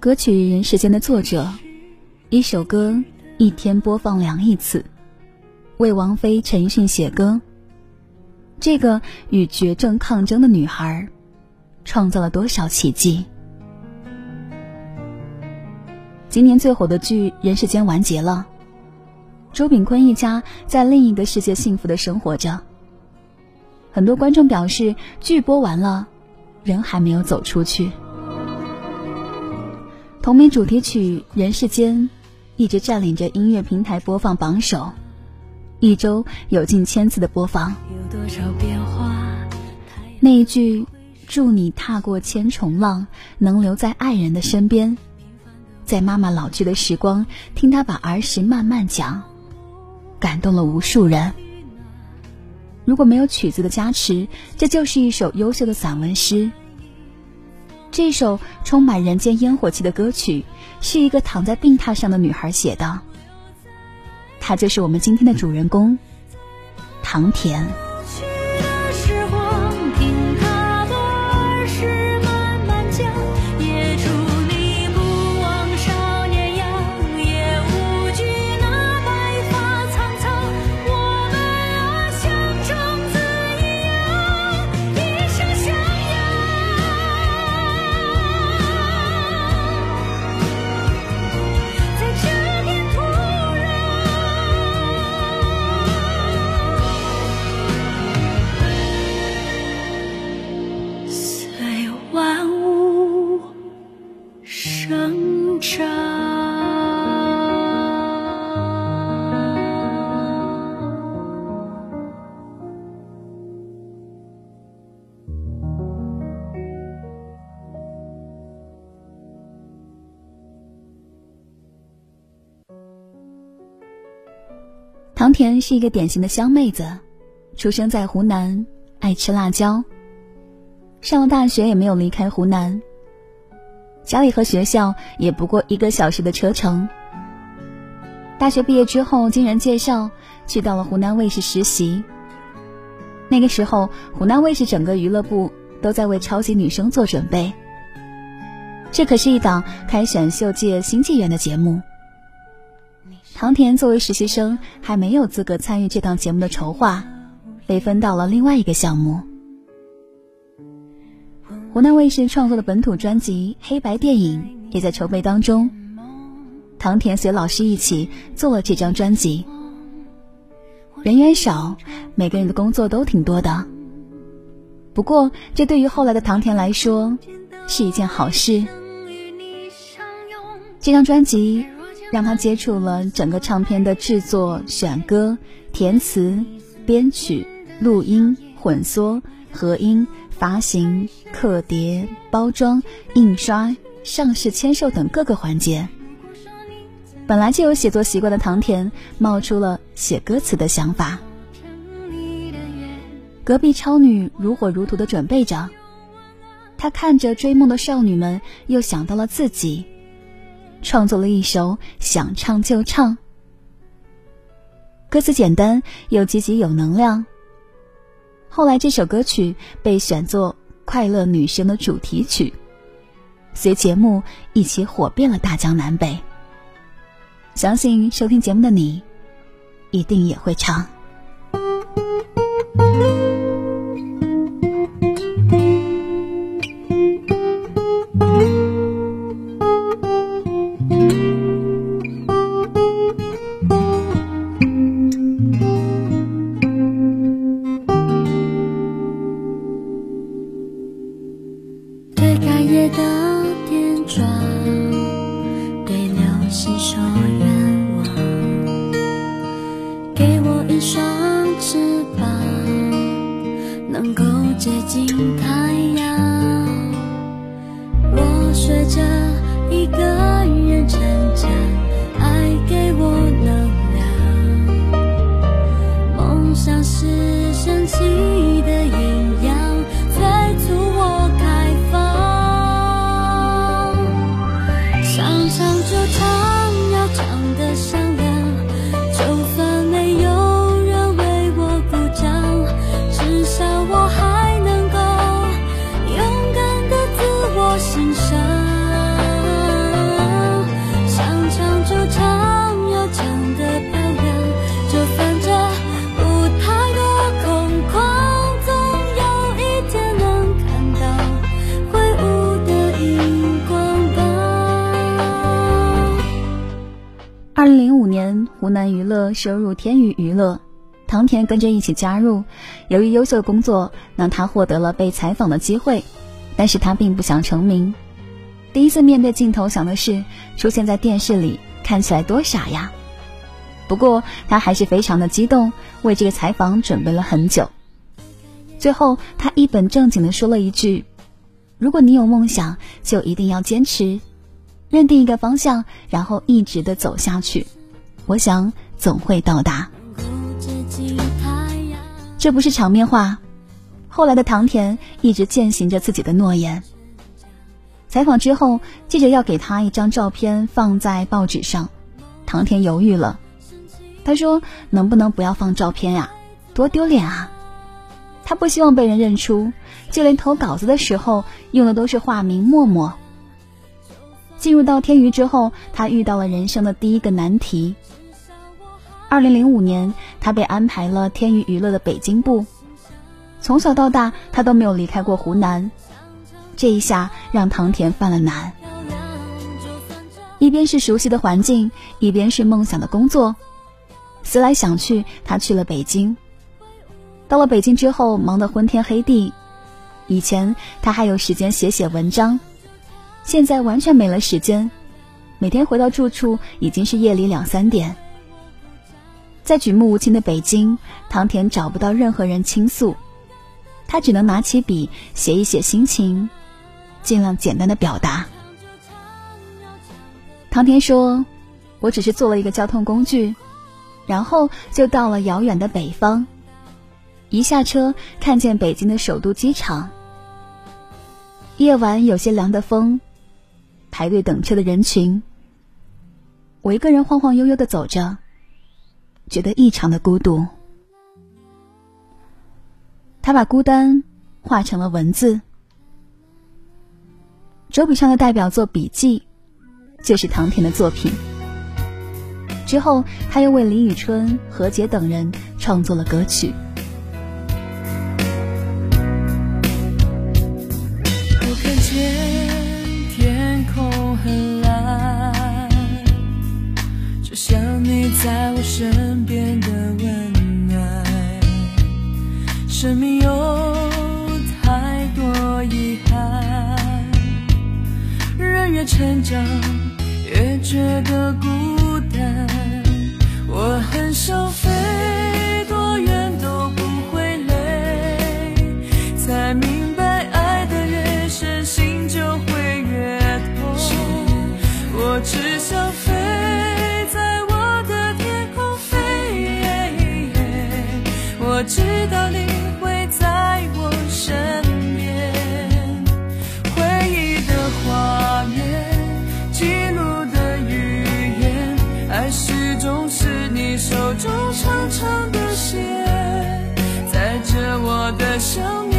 歌曲《人世间》的作者，一首歌一天播放两亿次，为王菲、陈奕迅写歌。这个与绝症抗争的女孩，创造了多少奇迹？今年最火的剧《人世间》完结了，周秉昆一家在另一个世界幸福的生活着。很多观众表示，剧播完了，人还没有走出去。同名主题曲《人世间》一直占领着音乐平台播放榜首，一周有近千次的播放。那一句“祝你踏过千重浪，能留在爱人的身边”，在妈妈老去的时光，听她把儿时慢慢讲，感动了无数人。如果没有曲子的加持，这就是一首优秀的散文诗。这首充满人间烟火气的歌曲，是一个躺在病榻上的女孩写的。她就是我们今天的主人公，唐田。唐田是一个典型的湘妹子，出生在湖南，爱吃辣椒。上了大学也没有离开湖南，家里和学校也不过一个小时的车程。大学毕业之后，经人介绍去到了湖南卫视实习。那个时候，湖南卫视整个娱乐部都在为超级女声做准备。这可是一档开选秀界新纪元的节目。唐田作为实习生，还没有资格参与这档节目的筹划，被分到了另外一个项目。湖南卫视创作的本土专辑《黑白电影》也在筹备当中。唐田随老师一起做了这张专辑。人员少，每个人的工作都挺多的。不过，这对于后来的唐田来说是一件好事。这张专辑。让他接触了整个唱片的制作、选歌、填词、编曲、录音、混缩、合音、发行、刻碟、包装、印刷、上市签售等各个环节。本来就有写作习惯的唐田，冒出了写歌词的想法。隔壁超女如火如荼的准备着，他看着追梦的少女们，又想到了自己。创作了一首《想唱就唱》，歌词简单又积极有能量。后来这首歌曲被选作《快乐女生》的主题曲，随节目一起火遍了大江南北。相信收听节目的你，一定也会唱。我唱要唱得像湖南娱乐收入天娱娱乐，唐田跟着一起加入。由于优秀的工作，让他获得了被采访的机会，但是他并不想成名。第一次面对镜头，想的是出现在电视里看起来多傻呀。不过他还是非常的激动，为这个采访准备了很久。最后，他一本正经的说了一句：“如果你有梦想，就一定要坚持，认定一个方向，然后一直的走下去。我想总会到达。”这不是场面话。后来的唐田一直践行着自己的诺言。采访之后，记者要给他一张照片放在报纸上，唐田犹豫了，他说：“能不能不要放照片呀？多丢脸啊！”他不希望被人认出，就连投稿子的时候用的都是化名默默。进入到天娱之后，他遇到了人生的第一个难题。二零零五年，他被安排了天娱娱乐的北京部。从小到大，他都没有离开过湖南，这一下让唐田犯了难。一边是熟悉的环境，一边是梦想的工作，思来想去，他去了北京。到了北京之后，忙得昏天黑地。以前他还有时间写写文章，现在完全没了时间。每天回到住处已经是夜里两三点。在举目无亲的北京，唐田找不到任何人倾诉，他只能拿起笔写一写心情，尽量简单的表达。唐田说：“我只是做了一个交通工具，然后就到了遥远的北方。”一下车，看见北京的首都机场。夜晚有些凉的风，排队等车的人群。我一个人晃晃悠悠的走着，觉得异常的孤独。他把孤单画成了文字。周笔畅的代表作《笔记》，就是唐田的作品。之后，他又为李宇春、何洁等人创作了歌曲。才明白爱的越深，心就会越痛。我只想飞。在我知道你会在我身边，回忆的画面，记录的语言，爱始终是你手中长长的线，载着我的想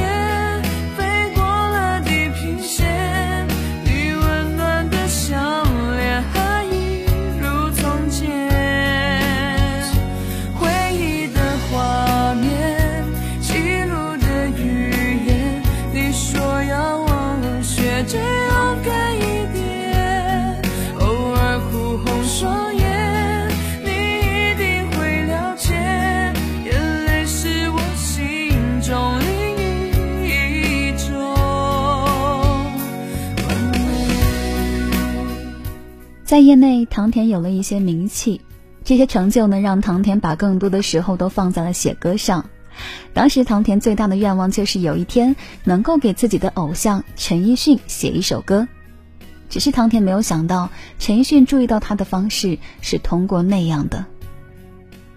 业内，唐田有了一些名气，这些成就呢，让唐田把更多的时候都放在了写歌上。当时，唐田最大的愿望就是有一天能够给自己的偶像陈奕迅写一首歌。只是唐田没有想到，陈奕迅注意到他的方式是通过那样的。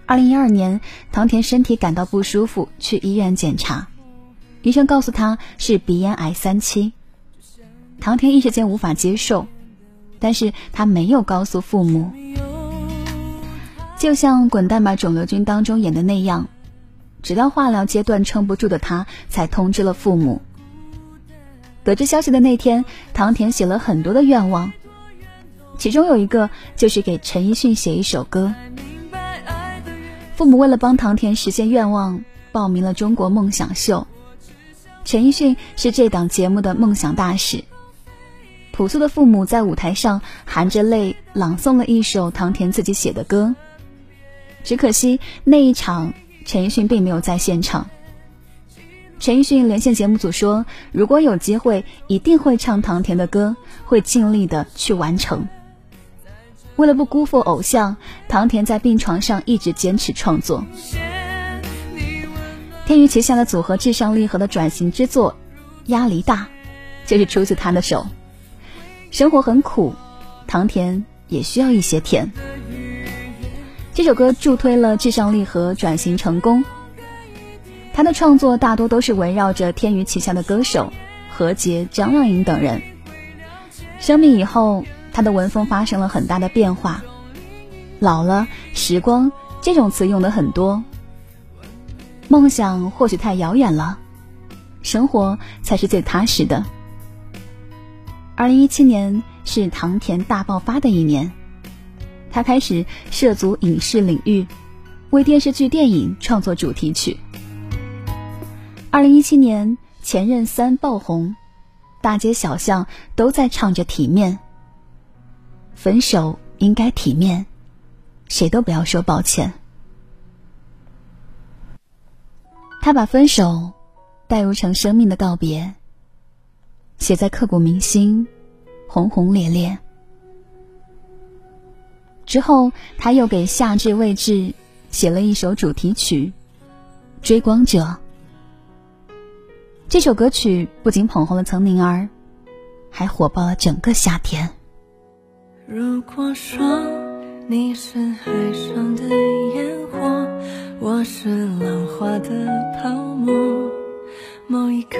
二零一二年，唐田身体感到不舒服，去医院检查，医生告诉他是鼻咽癌三期。唐田一时间无法接受。但是他没有告诉父母，就像《滚蛋吧肿瘤君》当中演的那样，直到化疗阶段撑不住的他，才通知了父母。得知消息的那天，唐田写了很多的愿望，其中有一个就是给陈奕迅写一首歌。父母为了帮唐田实现愿望，报名了《中国梦想秀》，陈奕迅是这档节目的梦想大使。朴素的父母在舞台上含着泪朗诵了一首唐田自己写的歌，只可惜那一场陈奕迅并没有在现场。陈奕迅连线节目组说：“如果有机会，一定会唱唐田的歌，会尽力的去完成。”为了不辜负偶像，唐田在病床上一直坚持创作。天娱旗下的组合至上励合的转型之作《压力大》，就是出自他的手。生活很苦，糖甜也需要一些甜。这首歌助推了至上励合转型成功。他的创作大多都是围绕着天娱旗下的歌手何洁、张靓颖等人。生病以后，他的文风发生了很大的变化。老了，时光这种词用的很多。梦想或许太遥远了，生活才是最踏实的。二零一七年是唐田大爆发的一年，他开始涉足影视领域，为电视剧、电影创作主题曲。二零一七年，《前任三》爆红，大街小巷都在唱着体面。分手应该体面，谁都不要说抱歉。他把分手代入成生命的告别，写在刻骨铭心，轰轰烈烈。之后，他又给夏至未至写了一首主题曲《追光者》。这首歌曲不仅捧红了岑宁儿，还火爆了整个夏天。如果说你是海上的烟火，我是浪花的泡沫，某一刻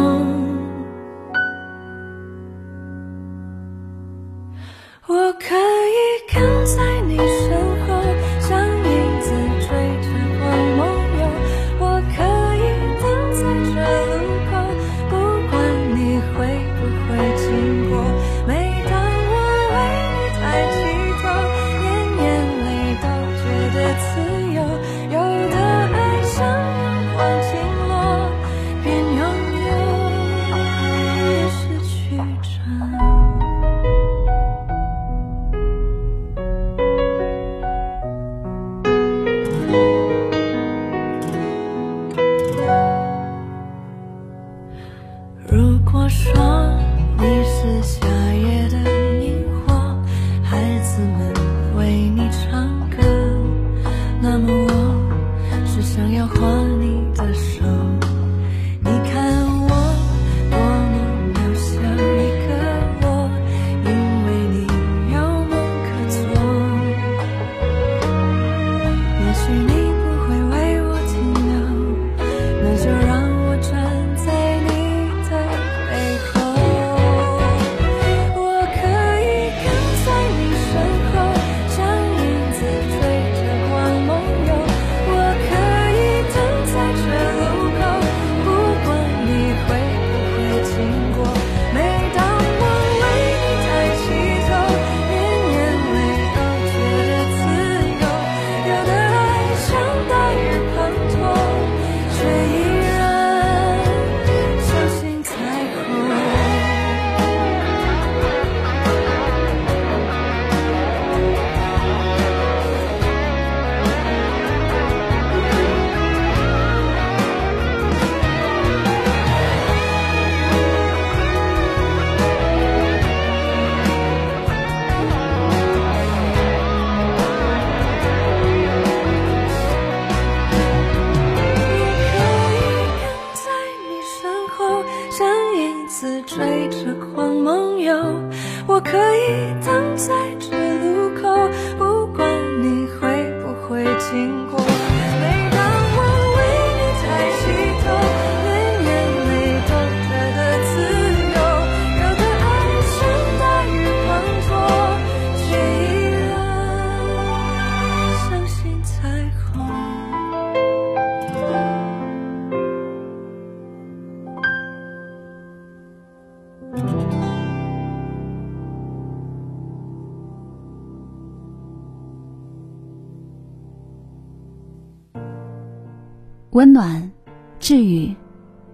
温暖、治愈，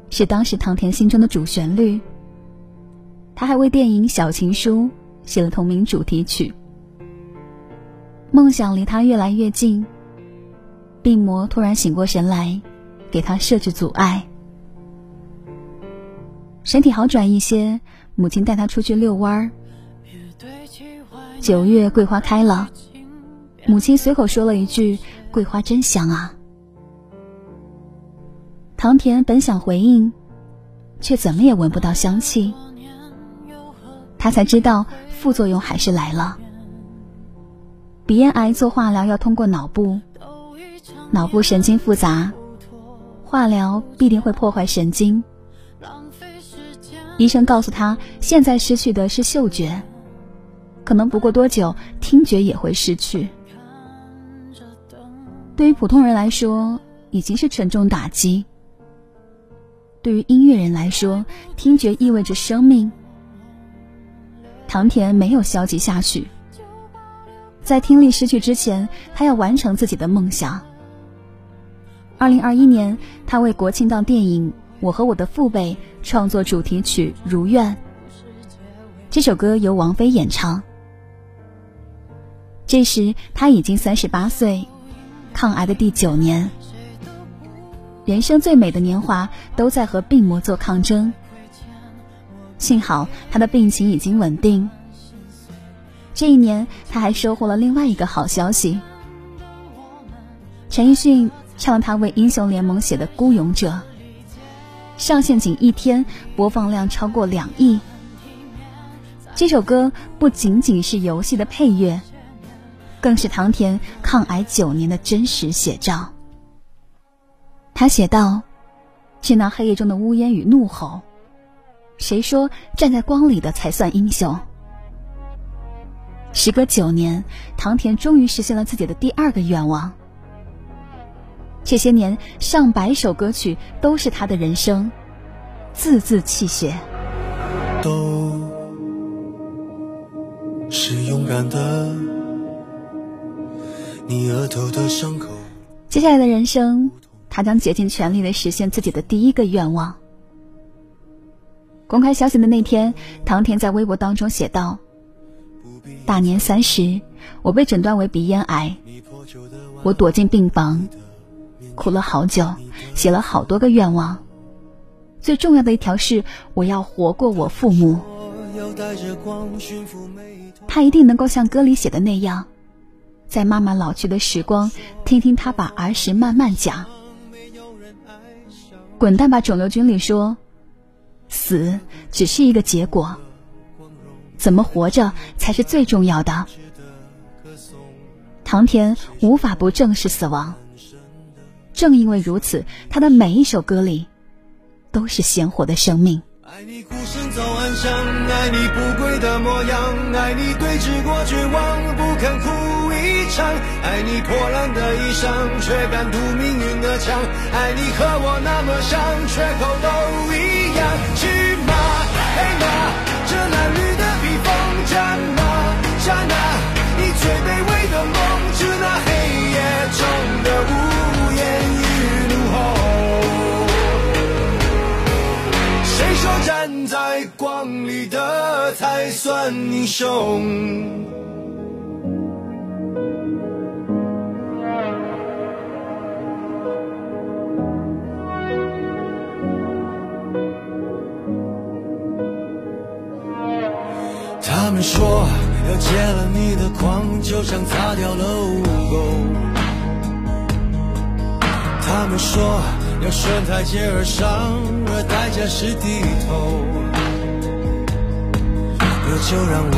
是当时唐田心中的主旋律。他还为电影《小情书》写了同名主题曲。梦想离他越来越近，病魔突然醒过神来，给他设置阻碍。身体好转一些，母亲带他出去遛弯儿。九月桂花开了，母亲随口说了一句：“桂花真香啊。”唐田本想回应，却怎么也闻不到香气。他才知道副作用还是来了。鼻咽癌做化疗要通过脑部，脑部神经复杂，化疗必定会破坏神经。医生告诉他，现在失去的是嗅觉，可能不过多久，听觉也会失去。对于普通人来说，已经是沉重打击。对于音乐人来说，听觉意味着生命。唐田没有消极下去，在听力失去之前，他要完成自己的梦想。二零二一年，他为国庆档电影《我和我的父辈》创作主题曲《如愿》。这首歌由王菲演唱。这时他已经三十八岁，抗癌的第九年，人生最美的年华都在和病魔做抗争。幸好他的病情已经稳定。这一年，他还收获了另外一个好消息。陈奕迅唱他为英雄联盟写的《孤勇者》，上线仅一天，播放量超过两亿。这首歌不仅仅是游戏的配乐，更是唐田抗癌九年的真实写照。他写道：“是那黑夜中的呜咽与怒吼。”谁说站在光里的才算英雄？时隔九年，唐田终于实现了自己的第二个愿望。这些年，上百首歌曲都是他的人生，字字泣血。都是勇敢的，你额头的伤口。接下来的人生，他将竭尽全力的实现自己的第一个愿望。公开消息的那天，唐田在微博当中写道：“大年三十，我被诊断为鼻咽癌，我躲进病房，哭了好久，写了好多个愿望。最重要的一条是，我要活过我父母。他一定能够像歌里写的那样，在妈妈老去的时光，听听他把儿时慢慢讲。滚蛋吧，肿瘤君里说。”死只是一个结果，怎么活着才是最重要的。唐田无法不正视死亡，正因为如此，他的每一首歌里都是鲜活的生命。爱你孤身走暗巷，爱你不跪的模样，爱你对峙过绝望，不肯哭一场，爱你破烂的衣裳，却敢堵命运的枪，爱你和我那么像，缺口都一样。去马黑马，这褴褛的披风，战马战马，你最卑微的梦，致那黑夜中的无言与怒吼。谁说站在光里的才算英雄？他们说要戒了你的狂，就像擦掉了污垢。他们说要顺台阶而上，而代价是低头。可就让我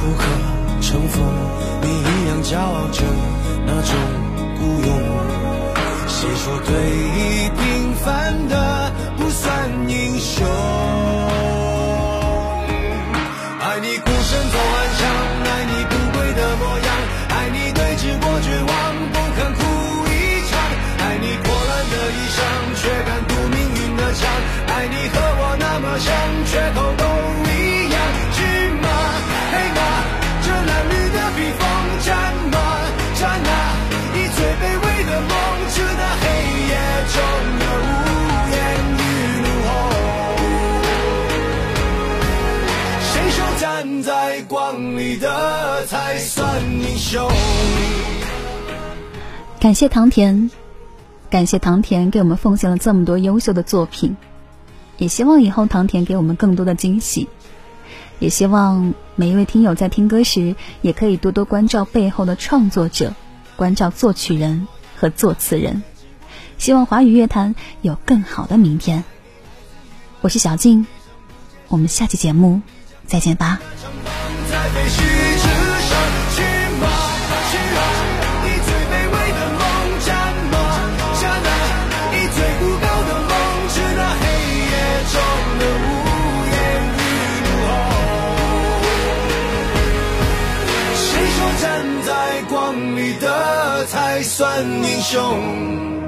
不可乘风，你一样骄傲着那种孤勇。谁说对弈平凡的不算英雄？像缺口都一样去吗配吗这褴褛的披风战吗战啊以最卑微的梦直那黑夜中的无言与怒吼谁说站在光里的才算英雄感谢唐田感谢唐田给我们奉献了这么多优秀的作品。也希望以后唐田给我们更多的惊喜。也希望每一位听友在听歌时，也可以多多关照背后的创作者，关照作曲人和作词人。希望华语乐坛有更好的明天。我是小静，我们下期节目再见吧。算英雄。